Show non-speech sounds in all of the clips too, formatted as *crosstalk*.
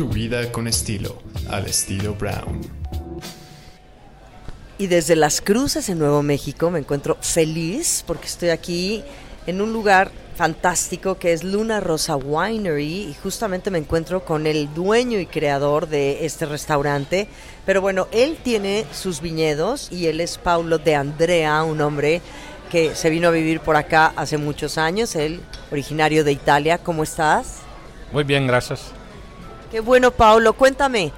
Tu vida con estilo, al estilo Brown. Y desde Las Cruces en Nuevo México me encuentro feliz porque estoy aquí en un lugar fantástico que es Luna Rosa Winery y justamente me encuentro con el dueño y creador de este restaurante. Pero bueno, él tiene sus viñedos y él es Paulo de Andrea, un hombre que se vino a vivir por acá hace muchos años, él originario de Italia. ¿Cómo estás? Muy bien, gracias. Qué bueno, Paulo. Cuéntame,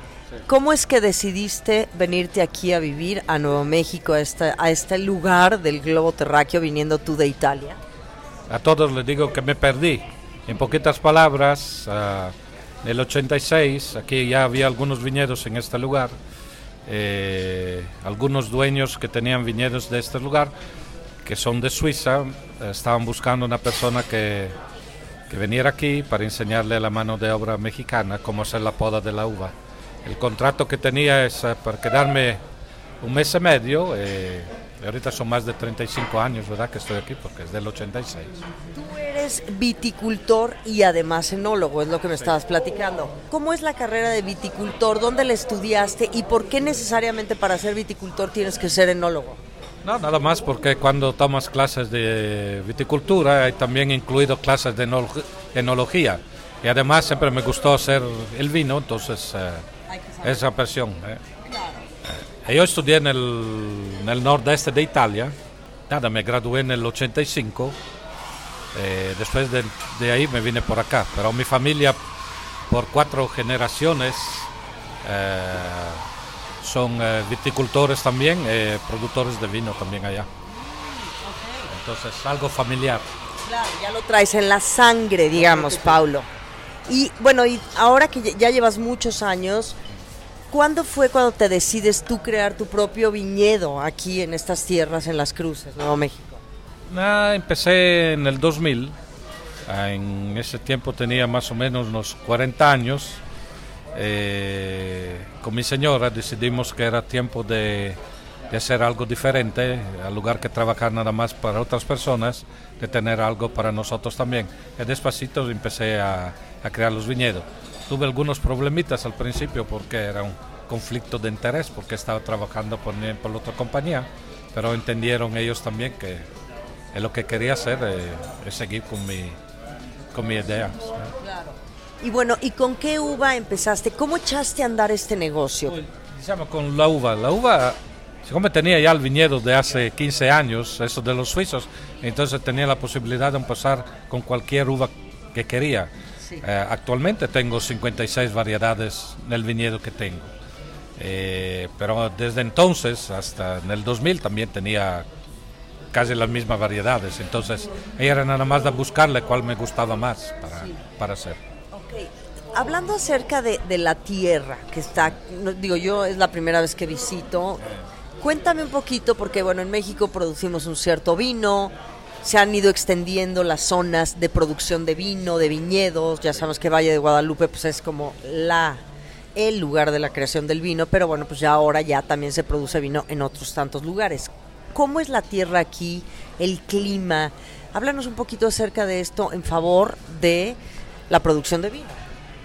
¿cómo es que decidiste venirte aquí a vivir a Nuevo México, a este, a este lugar del globo terráqueo, viniendo tú de Italia? A todos les digo que me perdí. En poquitas palabras, en el 86, aquí ya había algunos viñedos en este lugar, eh, algunos dueños que tenían viñedos de este lugar, que son de Suiza, estaban buscando una persona que, que viniera aquí para enseñarle la mano de obra mexicana cómo hacer la poda de la uva. El contrato que tenía es eh, para quedarme un mes y medio. Eh, ahorita son más de 35 años, ¿verdad? Que estoy aquí porque es del 86. Tú eres viticultor y además enólogo, es lo que me estabas platicando. ¿Cómo es la carrera de viticultor? ¿Dónde la estudiaste? ¿Y por qué necesariamente para ser viticultor tienes que ser enólogo? No, nada más porque cuando tomas clases de viticultura hay también incluido clases de enología. Y además siempre me gustó hacer el vino, entonces eh, esa presión. Eh. Eh, yo estudié en el, en el, nordeste de Italia, nada, me gradué en el 85, eh, después de, de, ahí me vine por acá, pero mi familia por cuatro generaciones eh, son eh, viticultores también, eh, productores de vino también allá. Entonces, algo familiar. Claro, ya lo traes en la sangre, digamos, Paulo. Y bueno, y ahora que ya llevas muchos años, ¿cuándo fue cuando te decides tú crear tu propio viñedo aquí en estas tierras, en Las Cruces, Nuevo México? Ah, empecé en el 2000. Ah, en ese tiempo tenía más o menos unos 40 años. Eh, con mi señora decidimos que era tiempo de, de, hacer algo diferente, al lugar que trabajar nada más para otras personas, de tener algo para nosotros también. Y despacito empecé a, a crear los viñedos. Tuve algunos problemitas al principio porque era un conflicto de interés, porque estaba trabajando por, por otra compañía, pero entendieron ellos también que lo que quería hacer eh, es seguir con mi, con mi idea. Y bueno, ¿y con qué uva empezaste? ¿Cómo echaste a andar este negocio? Digamos, con la uva. La uva, como tenía ya el viñedo de hace 15 años, eso de los suizos, entonces tenía la posibilidad de empezar con cualquier uva que quería. Sí. Eh, actualmente tengo 56 variedades en el viñedo que tengo. Eh, pero desde entonces hasta en el 2000 también tenía casi las mismas variedades. Entonces, era nada más de buscarle cuál me gustaba más para, sí. para hacer. Hablando acerca de, de, la tierra que está, digo yo, es la primera vez que visito. Cuéntame un poquito, porque bueno, en México producimos un cierto vino, se han ido extendiendo las zonas de producción de vino, de viñedos. Ya sabemos que Valle de Guadalupe pues es como la el lugar de la creación del vino, pero bueno, pues ya ahora ya también se produce vino en otros tantos lugares. ¿Cómo es la tierra aquí? El clima. Háblanos un poquito acerca de esto en favor de la producción de vino.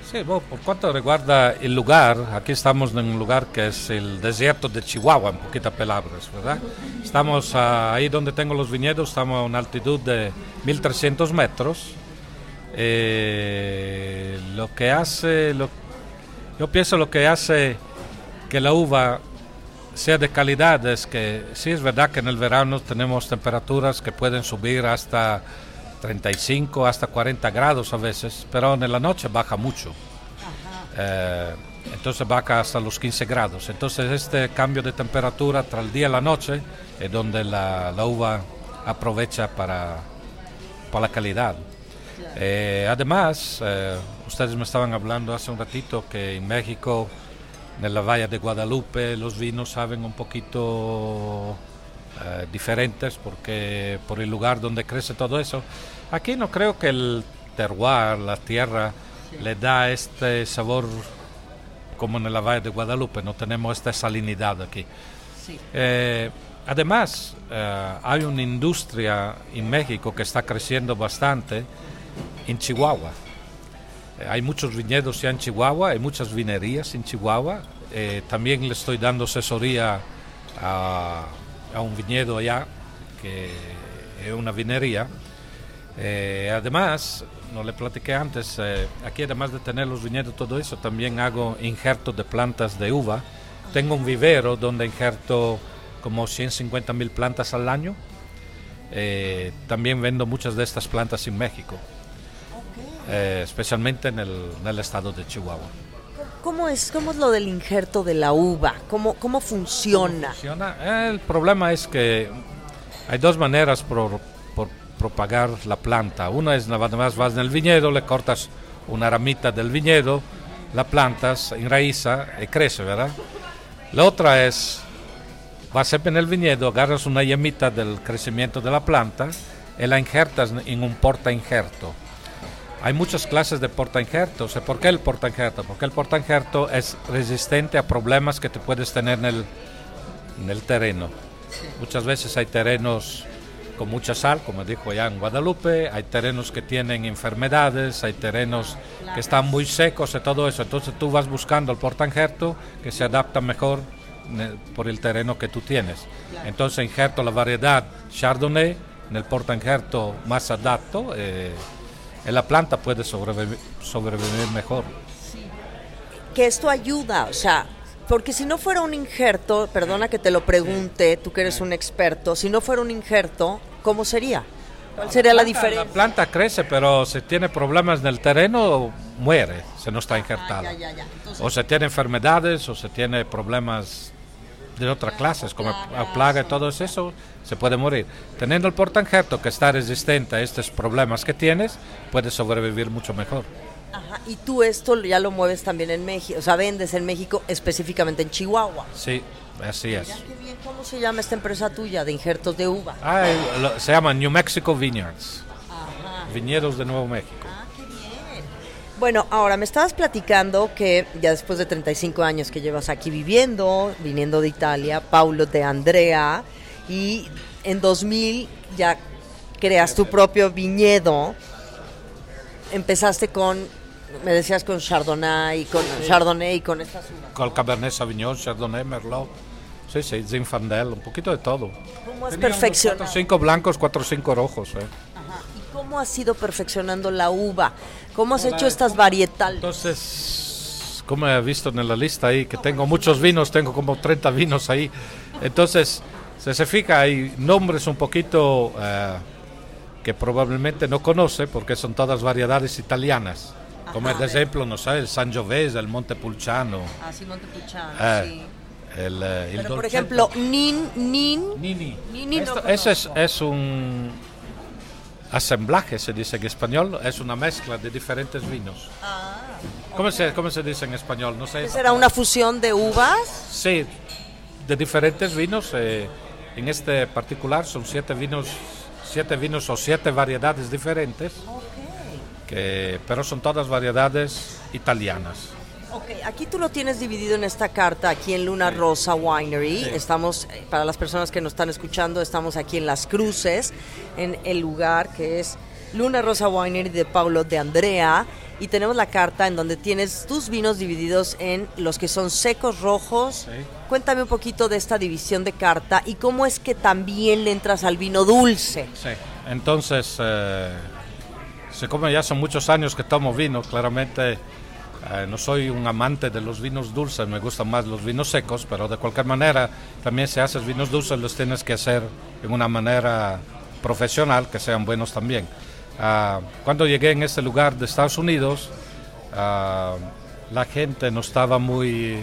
Sí, bueno, por cuanto recuerda el lugar, aquí estamos en un lugar que es el desierto de Chihuahua, en poquitas palabras, ¿verdad? Estamos uh, ahí donde tengo los viñedos, estamos a una altitud de 1300 metros. Eh, lo que hace, lo, yo pienso lo que hace que la uva sea de calidad es que sí es verdad que en el verano tenemos temperaturas que pueden subir hasta 35 hasta 40 grados a veces, pero en la noche baja mucho. Eh, entonces baja hasta los 15 grados. Entonces este cambio de temperatura entre el día y la noche es donde la, la uva aprovecha para, para la calidad. Eh, además, eh, ustedes me estaban hablando hace un ratito que en México en la Valle de Guadalupe los vinos saben un poquito eh, diferentes porque por el lugar donde crece todo eso. Aquí no creo que el terroir, la tierra, sí. le da este sabor como en la Valle de Guadalupe, no tenemos esta salinidad aquí. Sí. Eh, además, eh, hay una industria en México que está creciendo bastante en Chihuahua. Eh, hay muchos viñedos ya en Chihuahua, hay muchas vinerías en Chihuahua. También le estoy dando asesoría a, a un viñedo allá, que es una vinería. Eh, además, no le platiqué antes, eh, aquí además de tener los viñedos, todo eso, también hago injertos de plantas de uva. Tengo un vivero donde injerto como 150 mil plantas al año. Eh, también vendo muchas de estas plantas en México, eh, especialmente en el, en el estado de Chihuahua. ¿Cómo es, ¿Cómo es lo del injerto de la uva? ¿Cómo, cómo funciona? funciona? El problema es que hay dos maneras por propagar la planta. Una es nada más vas en el viñedo, le cortas una ramita del viñedo, la plantas, enraiza y crece, ¿verdad? La otra es, vas en el viñedo, agarras una llamita del crecimiento de la planta y la injertas en un porta injerto. Hay muchas clases de porta injertos. ¿Y ¿Por qué el porta injerto? Porque el porta injerto es resistente a problemas que te puedes tener en el, en el terreno. Muchas veces hay terrenos con mucha sal, como dijo allá en Guadalupe, hay terrenos que tienen enfermedades, hay terrenos que están muy secos y todo eso. Entonces tú vas buscando el porta injerto que se adapta mejor ne- por el terreno que tú tienes. Entonces injerto la variedad Chardonnay en el porta injerto más adapto eh, y la planta puede sobrevivi- sobrevivir mejor. Que esto ayuda, o sea, porque si no fuera un injerto, perdona que te lo pregunte, tú que eres un experto, si no fuera un injerto, ¿cómo sería? ¿Cuál sería la La diferencia? planta crece, pero si tiene problemas en el terreno, muere, si no está injertada. Ah, ya, ya, ya. Entonces- O se tiene enfermedades o se tiene problemas de otra clase, como la plaga y todo eso, se puede morir. Teniendo el portainjerto que está resistente a estos problemas que tienes, puede sobrevivir mucho mejor. Ajá, y tú esto ya lo mueves también en México, o sea, vendes en México, específicamente en Chihuahua. Sí, así es. Qué bien, ¿Cómo se llama esta empresa tuya de injertos de uva? Ah, lo- se llama New Mexico Vineyards, viñedos de Nuevo México. Bueno, ahora me estabas platicando que ya después de 35 años que llevas aquí viviendo, viniendo de Italia, Paulo de Andrea, y en 2000 ya creas tu propio viñedo. Empezaste con, me decías con Chardonnay, con Chardonnay y con estas uvas. Con el Cabernet Sauvignon, Chardonnay, Merlot, sí, sí, Zinfandel, un poquito de todo. ¿Cómo has perfeccionado? Cuatro cinco blancos, cuatro o cinco rojos. eh. Ajá, ¿Y cómo has ido perfeccionando la uva? ¿Cómo has hecho estas varietales? Entonces, como he visto en la lista ahí, que tengo muchos vinos, tengo como 30 vinos ahí. Entonces, si se fija, hay nombres un poquito eh, que probablemente no conoce, porque son todas variedades italianas. Como Ajá. de ejemplo, no sé, el Sangiovese, el Montepulciano, Ah, sí, Montepulciano, eh, sí. el, eh, il Pero por ejemplo, Nin, Nin, Nini. Nini no Esto- ese es, conozco. es un asemblaje, se dice en español, es una mezcla de diferentes vinos. ¿Cómo, se, ¿Cómo se dice en español? No sé. ¿qué será una fusión de uvas? Sí, de diferentes vinos. eh, en este particular son siete vinos, siete vinos o siete variedades diferentes, que, pero son todas variedades italianas. Ok, aquí tú lo tienes dividido en esta carta, aquí en Luna Rosa Winery. Estamos, eh, para las personas que nos están escuchando, estamos aquí en Las Cruces, en el lugar que es Luna Rosa Winery de Paulo de Andrea. Y tenemos la carta en donde tienes tus vinos divididos en los que son secos, rojos. Sí. Cuéntame un poquito de esta división de carta y cómo es que también le entras al vino dulce. Sí. Entonces, eh, sí, como ya son muchos años que tomo vino, claramente eh, no soy un amante de los vinos dulces, me gustan más los vinos secos, pero de cualquier manera, también si haces vinos dulces los tienes que hacer en una manera profesional, que sean buenos también. Ah, cuando llegué en este lugar de Estados Unidos, ah, la gente no estaba muy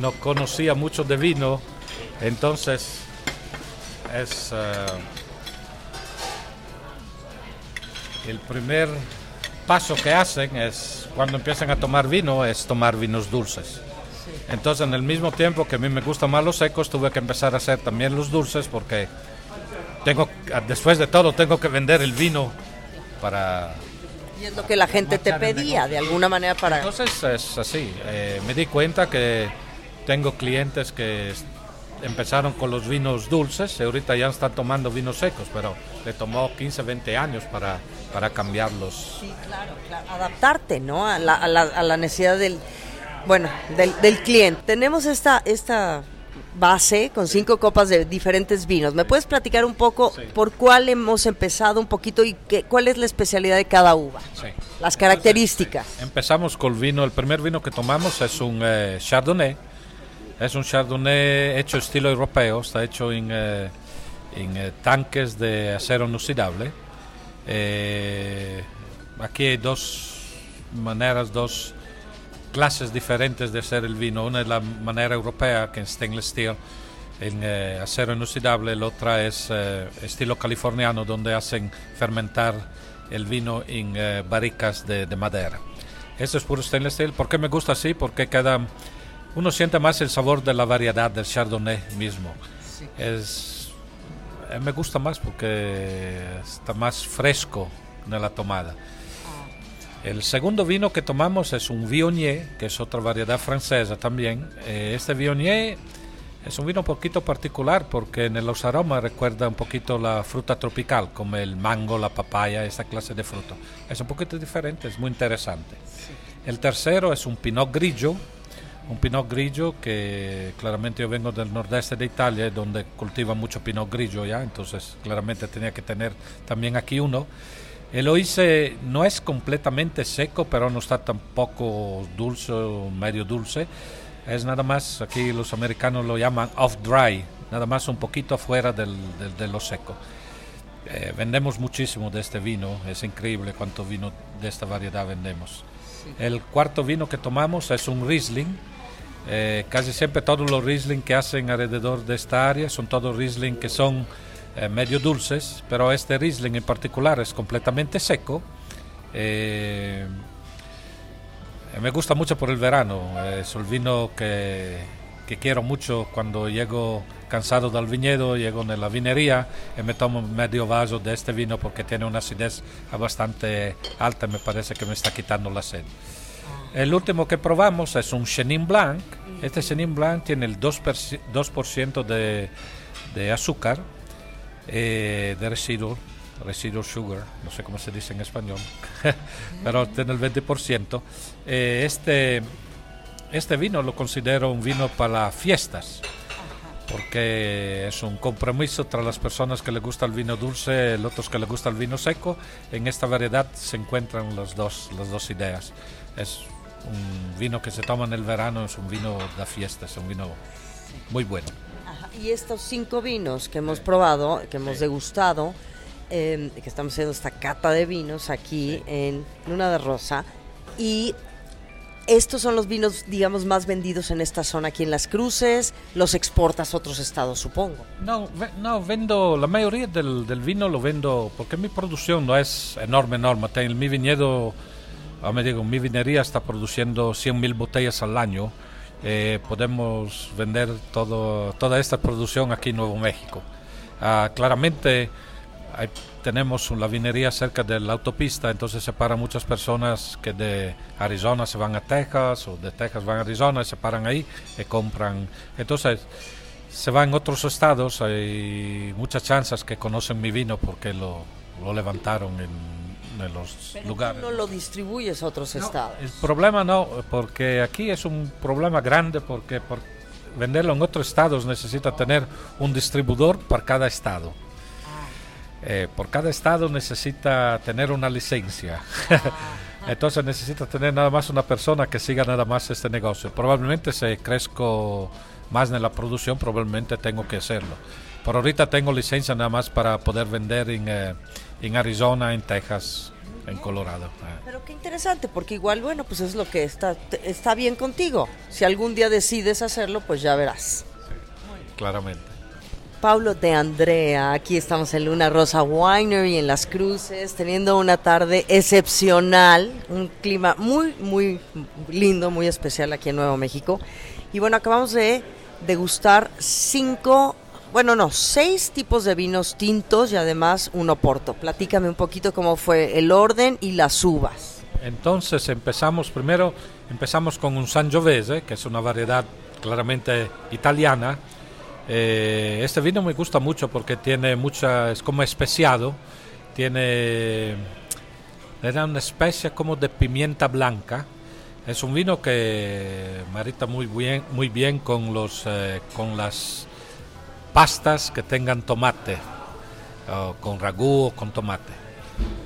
no conocía mucho de vino, entonces es eh, el primer paso que hacen es cuando empiezan a tomar vino es tomar vinos dulces. Entonces en el mismo tiempo que a mí me gustan más los secos, tuve que empezar a hacer también los dulces porque tengo después de todo tengo que vender el vino para Y es lo que la gente te pedía, de alguna manera, para... entonces es así. eh, me di cuenta que tengo clientes que empezaron con los vinos dulces ahorita ya están tomando vinos secos, pero le tomó 15, 20 años para, para cambiarlos. Sí, claro, claro. Adaptarte, ¿no? A la, a la, a la necesidad del, bueno, del, del cliente. Tenemos esta, esta base con cinco copas de diferentes vinos. ¿Me puedes platicar un poco Sí. por cuál hemos empezado un poquito y qué, cuál es la especialidad de cada uva? Sí. Las características. Empezamos con el vino, el primer vino que tomamos es un eh, Chardonnay. Es un Chardonnay hecho estilo europeo, está hecho en, eh, en eh, tanques de acero inoxidable. Eh, aquí hay dos maneras, dos clases diferentes de hacer el vino. Una es la manera europea, que es stainless steel, en eh, acero inoxidable. La otra es eh, estilo californiano, donde hacen fermentar el vino en eh, barricas de, de madera. Esto es puro stainless steel. ¿Por qué me gusta así? Porque queda, uno siente más el sabor de la variedad del Chardonnay mismo. Es, eh, me gusta más porque está más fresco en la tomada. El segundo vino que tomamos es un Viognier, que es otra variedad francesa también. Eh, este Viognier es un vino un poquito particular porque en los aromas recuerda un poquito la fruta tropical, como el mango, la papaya, esa clase de fruta. Es un poquito diferente, es muy interesante. El tercero es un Pinot Grigio, un Pinot Grigio que claramente yo vengo del nordeste de Italia, donde cultivan mucho Pinot Grigio ya, entonces claramente tenía que tener también aquí uno. Lo hice, no es completamente seco, pero no está tampoco dulce o medio dulce. Es nada más, aquí los americanos lo llaman off-dry, nada más un poquito afuera del, del- de lo seco. Eh, vendemos muchísimo de este vino, es increíble cuánto vino de esta variedad vendemos. El cuarto vino que tomamos es un Riesling. Eh, casi siempre todos los Riesling que hacen alrededor de esta área son todos Riesling que son eh, medio dulces, pero este Riesling en particular es completamente seco. Eh, me gusta mucho por el verano, es el vino que, que quiero mucho cuando llego cansado del viñedo, llego en la vinería y me tomo medio vaso de este vino porque tiene una acidez bastante alta, me parece que me está quitando la sed. El último que probamos es un Chenin Blanc. Este Chenin Blanc tiene el 2%, 2% de, de azúcar, eh, de residual, residual sugar, no sé cómo se dice en español, *laughs* pero tiene el 20%. Eh, este, este vino lo considero un vino para fiestas, porque es un compromiso entre las personas que les gusta el vino dulce los otros que les gusta el vino seco. En esta variedad se encuentran los dos, las dos ideas. Es un vino que se toma en el verano, es un vino de fiesta, es un vino muy bueno. Ajá, Y estos cinco vinos que hemos probado, que hemos degustado, eh, que estamos haciendo esta cata de vinos aquí en Luna de Rosa, y estos son los vinos, digamos, más vendidos en esta zona aquí en Las Cruces, los exportas a otros estados, supongo. No, no, vendo, la mayoría del, del vino lo vendo, porque mi producción no es enorme, enorme. Ten- mi viñedo, ah, me digo, mi vinería está produciendo 100.000 botellas al año. Eh, podemos vender todo, toda esta producción aquí en Nuevo México. Ah, claramente hay- tenemos la vinería cerca de la autopista, entonces se paran muchas personas que de Arizona se van a Texas o de Texas van a Arizona y se paran ahí y compran. Entonces se van a otros estados, hay muchas chances que conocen mi vino porque lo, lo levantaron en, los lugares. No lo distribuyes a otros estados. El problema no, porque aquí es un problema grande porque por venderlo en otros estados necesita tener un distribuidor para cada estado. Eh, por cada estado necesita tener una licencia. *laughs* Entonces necesita tener nada más una persona que siga nada más este negocio. Probablemente si crezco más en la producción, probablemente tengo que hacerlo. Por ahorita tengo licencia nada más para poder vender en, eh, en Arizona, en Texas, en Colorado. eh. Pero qué interesante, porque igual, bueno, pues es lo que está, está bien contigo. Si algún día decides hacerlo, pues ya verás. claramente. Pablo de Andrea, aquí estamos en Luna Rosa Winery en Las Cruces, teniendo una tarde excepcional, un clima muy, muy lindo, muy especial aquí en Nuevo México. Y bueno, acabamos de degustar cinco, bueno, no, seis tipos de vinos tintos y además un oporto. Platícame un poquito cómo fue el orden y las uvas. Entonces empezamos primero, empezamos con un Sangiovese, que es una variedad claramente italiana. Eh, este vino me gusta mucho porque tiene mucha, es como especiado, tiene, le da una especie como de pimienta blanca. Es un vino que marita muy bien, muy bien con los, eh, con las pastas que tengan tomate, o con ragú o con tomate.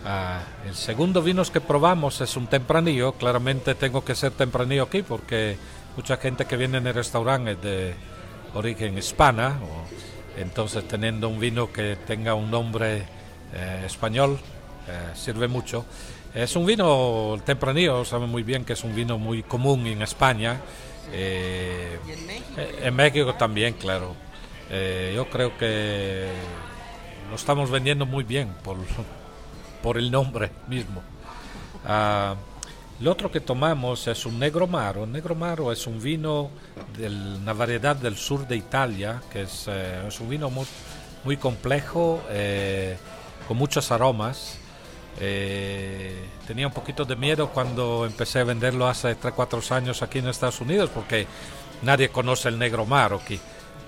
Ah, el segundo vino que probamos es un tempranillo. Claramente tengo que ser tempranillo aquí porque mucha gente que viene en el restaurante es de origen hispana. O, entonces teniendo un vino que tenga un nombre eh, español eh, sirve mucho. Es un vino, el tempranillo, sabe muy bien que es un vino muy común en España. Eh, ¿Y en México? en México también, claro. Yo creo que lo estamos vendiendo muy bien por, por el nombre mismo. Uh, lo otro que tomamos es un Negro Maro. Negro Maro es un vino de una variedad del sur de Italia, que es, eh, es un vino muy, muy complejo, eh, con muchos aromas. Eh, tenía un poquito de miedo cuando empecé a venderlo hace 3-4 años aquí en Estados Unidos, porque nadie conoce el Negro Maro aquí.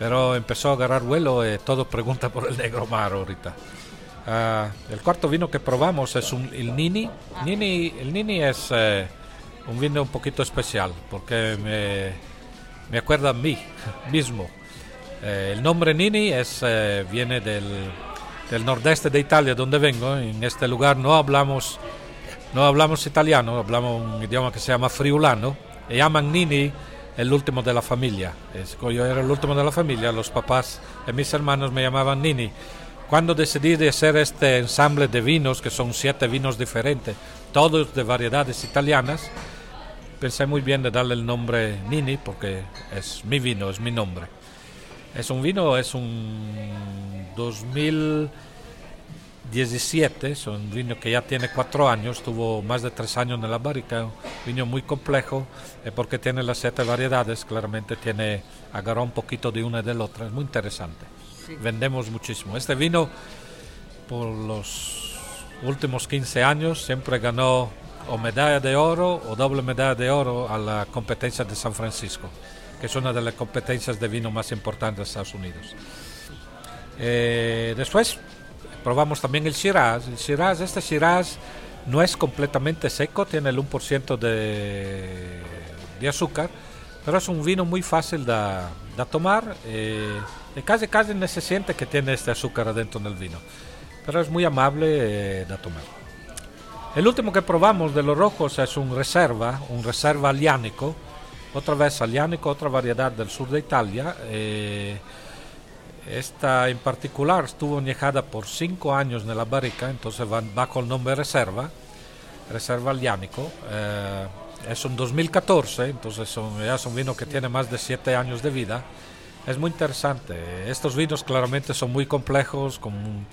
Pero empezó a agarrar vuelo y todo pregunta por el Negro Maro ahorita. Uh, el cuarto vino que probamos es un, el Nini. Nini el Nini es eh, un vino un poquito especial porque me, me acuerda a mí *laughs* mismo. Eh, el nombre Nini es, eh, viene del, del, nordeste de Italia, donde vengo. En este lugar no hablamos, no hablamos italiano, hablamos un idioma que se llama friulano. Y llaman Nini el último de la familia. Es, yo era el último de la familia, los papás de mis hermanos me llamaban Nini. Cuando decidí de hacer este ensamble de vinos, que son siete vinos diferentes, todos de variedades italianas, pensé muy bien de darle el nombre Nini porque es mi vino, es mi nombre. Es un vino, es un 2017, es un vino que ya tiene cuatro años, tuvo más de tres años en la barrica, un vino muy complejo eh, porque tiene las siete variedades, claramente tiene, agarró un poquito de una y de la otra, es muy interesante vendemos muchísimo. Este vino, por los últimos 15 años, siempre ganó o medalla de oro o doble medalla de oro a la competencia de San Francisco, que es una de las competencias de vino más importantes de Estados Unidos. Eh, después probamos también el Shiraz. El Shiraz, este Shiraz no es completamente seco, tiene el 1% de, de azúcar, pero es un vino muy fácil de, de tomar. Eh, casi casi no se siente que tiene este azúcar adentro del vino, pero es muy amable eh, de tomar. El último que probamos de los rojos es un reserva, un reserva aliánico, otra vez aliánico, otra variedad del sur de Italia. Eh, esta en particular estuvo añejada por cinco años en la barrica, entonces va, con el nombre reserva, reserva aliánico. Eh, es un 2014, entonces son, ya es un vino que tiene más de siete años de vida. Es muy interesante. Estos vinos claramente son muy complejos, con,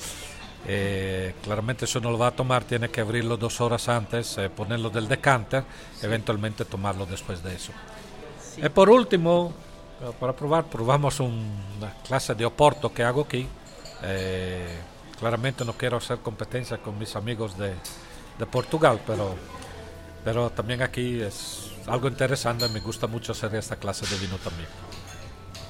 eh, claramente si uno lo va a tomar tiene que abrirlo dos horas antes, eh, ponerlo del decanter, eventualmente tomarlo después de eso. Y eh, por último, para probar, probamos una clase de oporto que hago aquí. claramente no quiero hacer competencia con mis amigos de, de Portugal, pero pero también aquí es algo interesante, me gusta mucho hacer esta clase de vino también.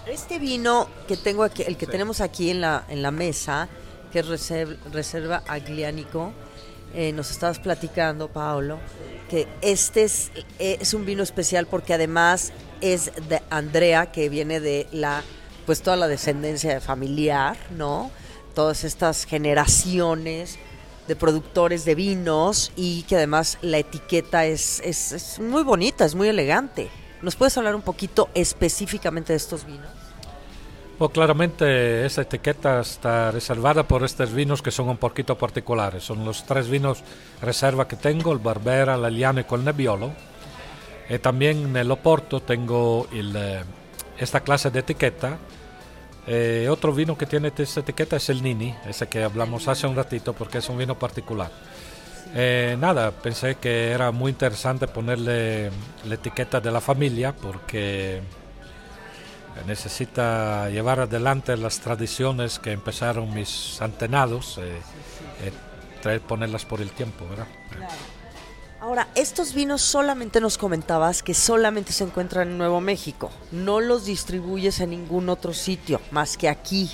Este vino que tengo aquí, el que tenemos aquí en la, en la mesa, que es Reserva, reserva Agliánico, eh, nos estabas platicando, Paolo, que este es, es un vino especial porque además es de Andrea, que viene de la, pues toda la descendencia familiar, ¿no? Todas estas generaciones de productores de vinos y que además la etiqueta es, es, muy bonita, es muy elegante. ¿Nos puedes hablar un poquito específicamente de estos vinos? Pues claramente esa etiqueta está reservada por estos vinos que son un poquito particulares. Son los tres vinos reserva que tengo, el Barbera, el Aliano y el Nebbiolo. Y también en el Oporto tengo el, eh, esta clase de etiqueta eh, otro vino que tiene esta etiqueta es el Nini, ese que hablamos hace un ratito porque es un vino particular. Eh, nada, pensé que era muy interesante ponerle la etiqueta de la familia porque necesita llevar adelante las tradiciones que empezaron mis antenados, eh, ponerlas por el tiempo, ¿verdad? Ahora, estos vinos solamente nos comentabas que solamente se encuentran en Nuevo México. No los distribuyes en ningún otro sitio más que aquí.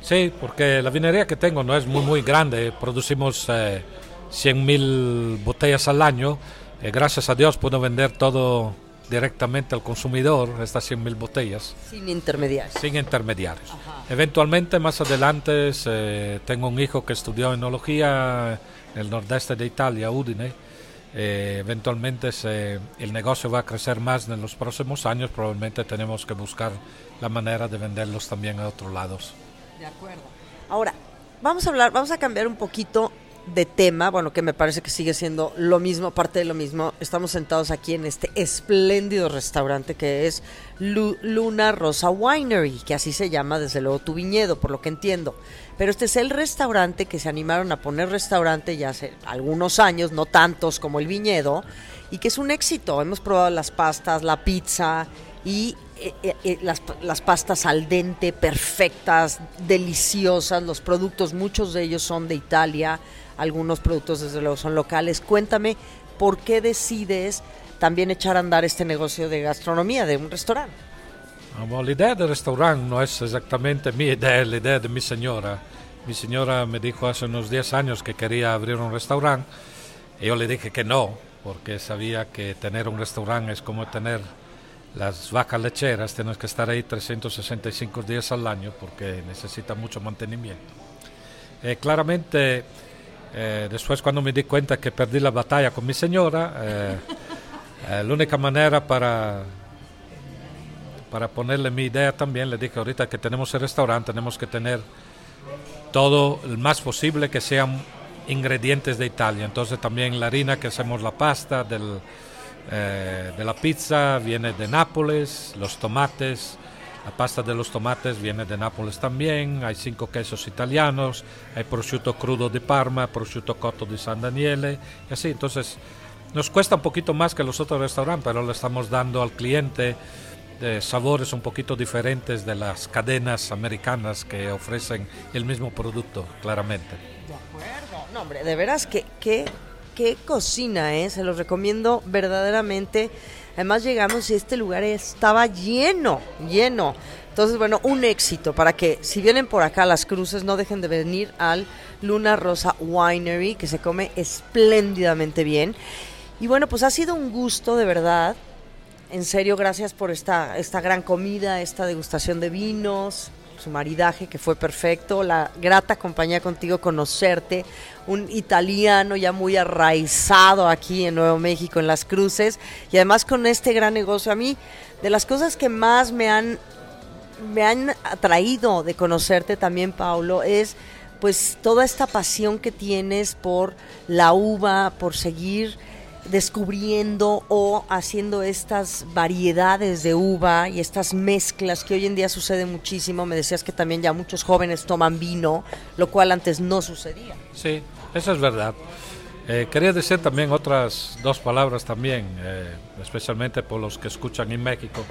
Sí, porque la vinería que tengo no es muy, muy grande. Producimos eh, 100.000 botellas al año. Eh, gracias a Dios puedo vender todo directamente al consumidor, estas 100.000 botellas. Sin intermediarios. Sin intermediarios. Eventualmente, más adelante, eh, tengo un hijo que estudió enología en el nordeste de Italia, Udine eh, eventualmente se, el negocio va a crecer más en los próximos años, probablemente tenemos que buscar la manera de venderlos también a otros lados. De acuerdo. Ahora, vamos a hablar, vamos a cambiar un poquito de tema, bueno, que me parece que sigue siendo lo mismo, parte de lo mismo. Estamos sentados aquí en este espléndido restaurante que es Luna Rosa Winery, que así se llama desde luego tu viñedo, por lo que entiendo. Pero este es el restaurante que se animaron a poner restaurante ya hace algunos años, no tantos como el viñedo, y que es un éxito. Hemos probado las pastas, la pizza y eh, eh, eh, las, las, pastas al dente, perfectas, deliciosas. Los productos, muchos de ellos son de Italia, algunos productos desde luego son locales. Cuéntame, ¿por qué decides también echar a andar este negocio de gastronomía, de un restaurante? la idea del restaurante no es exactamente mi idea, la idea de mi señora. Mi señora me dijo hace unos 10 años que quería abrir un restaurante y yo le dije que no, porque sabía que tener un restaurante es como tener las vacas lecheras, tienes que estar ahí 365 días al año porque necesita mucho mantenimiento. Eh, claramente, eh, después cuando me di cuenta que perdí la batalla con mi señora, eh, *laughs* la única manera para para ponerle mi idea también, le dije ahorita que tenemos el restaurante, tenemos que tener todo el más posible que sean ingredientes de Italia. Entonces también la harina que hacemos la pasta del, eh, de la pizza viene de Nápoles, los tomates, la pasta de los tomates viene de Nápoles también, hay cinco quesos italianos, hay prosciutto crudo de Parma, prosciutto cotto de San Daniele, y así. Entonces nos cuesta un poquito más que los otros restaurantes, pero le estamos dando al cliente de sabores un poquito diferentes de las cadenas americanas que ofrecen el mismo producto, claramente. De acuerdo. No, hombre, de veras, que qué, qué cocina, ¿eh? Se los recomiendo verdaderamente. Además llegamos y este lugar estaba lleno, lleno. Entonces, bueno, un éxito para que si vienen por acá a las cruces no dejen de venir al Luna Rosa Winery, que se come espléndidamente bien. Y bueno, pues ha sido un gusto, de verdad, en serio, gracias por esta, esta gran comida, esta degustación de vinos, su maridaje que fue perfecto, la grata compañía contigo, conocerte, un italiano ya muy arraizado aquí en Nuevo México, en las cruces, y además con este gran negocio. A mí, de las cosas que más me han, me han atraído de conocerte también, Paulo, es pues toda esta pasión que tienes por la uva, por seguir descubriendo o haciendo estas variedades de uva y estas mezclas que hoy en día sucede muchísimo. Me decías que también ya muchos jóvenes toman vino, lo cual antes no sucedía. Sí, eso es verdad. Eh, quería decir también otras dos palabras también, eh, especialmente por los que escuchan en México.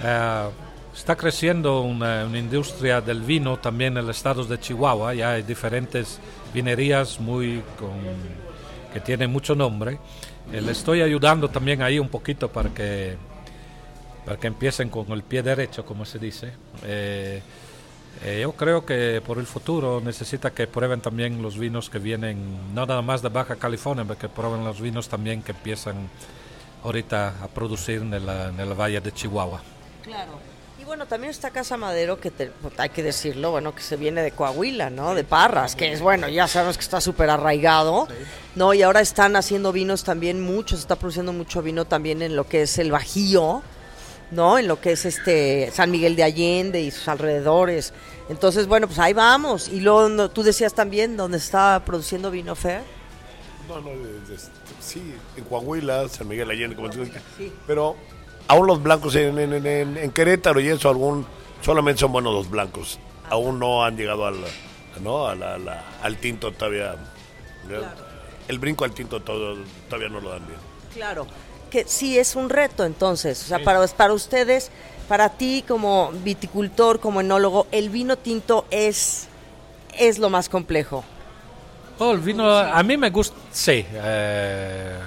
Eh, está creciendo una, una, industria del vino también en el estado de Chihuahua, ya hay diferentes vinerías muy con que tiene mucho nombre. Eh, le estoy ayudando también ahí un poquito para que, para que empiecen con el pie derecho, como se dice. Eh, eh, yo creo que por el futuro necesita que prueben también los vinos que vienen, no nada más de Baja California, pero que prueben los vinos también que empiezan ahorita a producir en el, en Valle de Chihuahua. Claro bueno, también está Casa Madero, que hay que decirlo, bueno, que se viene de Coahuila, ¿no? De Parras, que es, bueno, ya sabemos que está súper arraigado, ¿no? Y ahora están haciendo vinos también, mucho, se está produciendo mucho vino también en lo que es el Bajío, ¿no? En lo que es este San Miguel de Allende y sus alrededores. Entonces, bueno, pues ahí vamos. Y luego tú decías también dónde está produciendo vino Fer. No, no, sí, en Coahuila, San Miguel de Allende, como tú dices. Sí. Pero aún los blancos en, en, Querétaro y eso, algún, solamente son buenos los blancos. Aún no han llegado al, ¿no? al tinto todavía. El brinco al tinto todo, todavía no lo dan bien. Claro, que sí es un reto entonces. O sea, para, para ustedes, para ti como viticultor, como enólogo, el vino tinto es, es lo más complejo. Oh, el vino, a mí me gusta, sí. eh,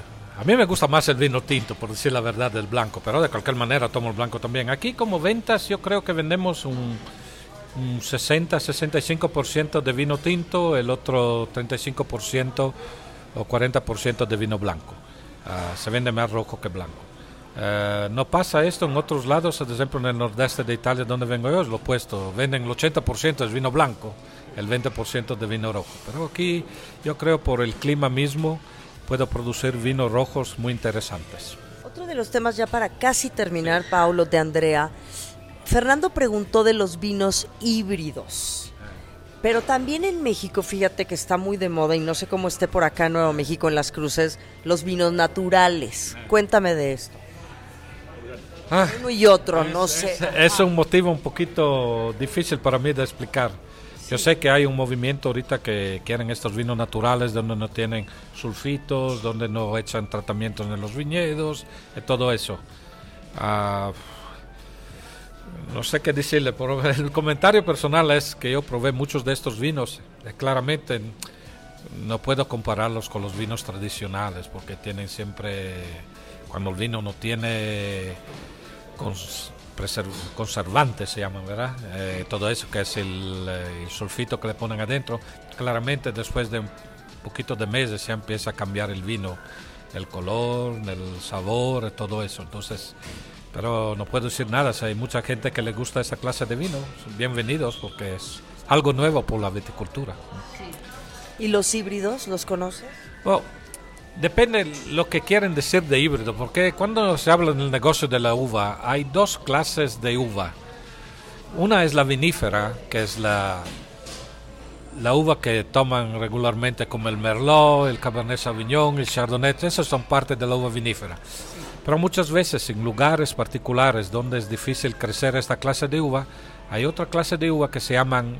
a mí me gusta más el vino tinto, por decir la verdad, del blanco, pero de cualquier manera tomo el blanco también. Aquí como ventas yo creo que vendemos un, un 60-65% de vino tinto, el otro 35% o 40% de vino blanco. Ah, se vende más rojo que blanco. Eh, no pasa esto en otros lados, por ejemplo en el nordeste de Italia donde vengo yo, es lo opuesto. Venden el 80% es vino blanco, el 20% de vino rojo. Pero aquí yo creo por el clima mismo puedo producir vinos rojos muy interesantes. Otro de los temas ya para casi terminar, Paulo de Andrea. Fernando preguntó de los vinos híbridos. Pero también en México, fíjate que está muy de moda y no sé cómo esté por acá en Nuevo México en las cruces, los vinos naturales. Cuéntame de esto. Ah, Uno y otro, no sé. Es un motivo un poquito difícil para mí de explicar. Yo sé que hay un movimiento ahorita que quieren estos vinos naturales donde no tienen sulfitos, donde no echan tratamientos en los viñedos, y todo eso. Ah, no sé qué decirle, pero *laughs* el comentario personal es que yo probé muchos de estos vinos. eh, claramente no puedo compararlos con los vinos tradicionales porque tienen siempre, cuando el vino no tiene conservantes, se llaman, ¿verdad? Eh, todo eso que es el, eh, el sulfito que le ponen adentro, claramente después de un poquito de meses ya empieza a cambiar el vino, el color, el sabor, todo eso. Entonces, pero no puedo decir nada, si hay mucha gente que le gusta esa clase de vino, bienvenidos porque es algo nuevo por la viticultura. ¿Y los híbridos, los conoces? Bueno, depende lo que quieren decir de híbrido, porque cuando se habla en el negocio de la uva, hay dos clases de uva. Una es la vinífera, que es la, la uva que toman regularmente como el Merlot, el Cabernet Sauvignon, el Chardonnay, esas son parte de la uva vinífera. Pero muchas veces en lugares particulares donde es difícil crecer esta clase de uva, hay otra clase de uva que se llaman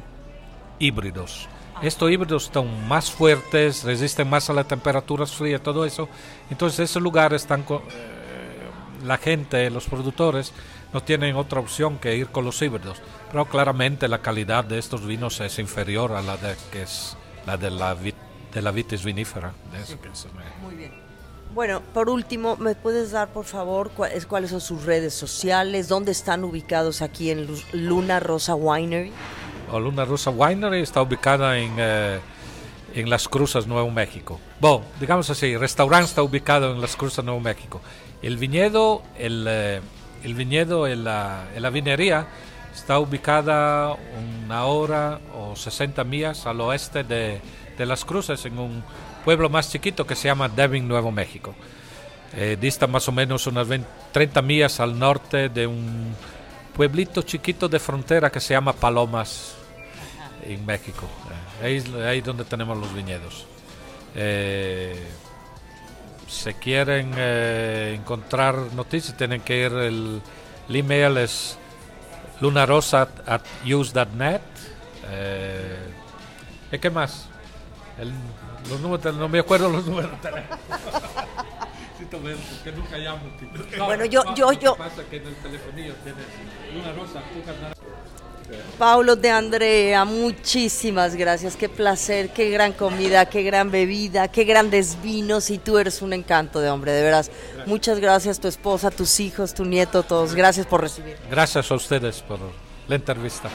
híbridos. Estos híbridos están más fuertes, resisten más a las temperaturas frías, todo eso. Entonces, esos lugares están con, eh, la gente, los productores, no tienen otra opción que ir con los híbridos. Pero claramente la calidad de estos vinos es inferior a la de que es la de la, vi- de la vitis vinífera. Eso se me- Muy bien. Bueno, por último, ¿me puedes dar, por favor, cuáles, son sus redes sociales? ¿Dónde están ubicados aquí en Lu- Luna Rosa Winery? O Luna Rosa Winery está ubicada en, eh, en Las Cruzas, Nuevo México. Bueno, digamos así, el restaurante está ubicado en Las Cruzas, Nuevo México. El viñedo, el, eh, el viñedo, en la, la vinería está ubicada una hora o 60 millas al oeste de, de Las Cruces, en un pueblo más chiquito que se llama Devon, Nuevo México. Eh, dista más o menos unas 20 30 millas al norte de un pueblito chiquito de frontera que se llama Palomas en México. Eh, ahí es ahí donde tenemos los viñedos. Eh, si quieren eh, encontrar noticias, tienen que ir. El, el email es lunarosa at use.net. Eh, ¿y ¿Qué más? El- los números, no me acuerdo los números *laughs* de teléfono. Porque nunca llamo. No, Bueno, yo- yo- lo que yo- pasa es que en el telefonillo tienes Luna Rosa, naranja. Paulo de Andrea, muchísimas gracias. Qué placer, qué gran comida, qué gran bebida, qué grandes vinos y tú eres un encanto de hombre, de veras. Muchas gracias, tu esposa, tus hijos, tu nieto, todos. Gracias por recibir. Gracias a ustedes por la entrevista.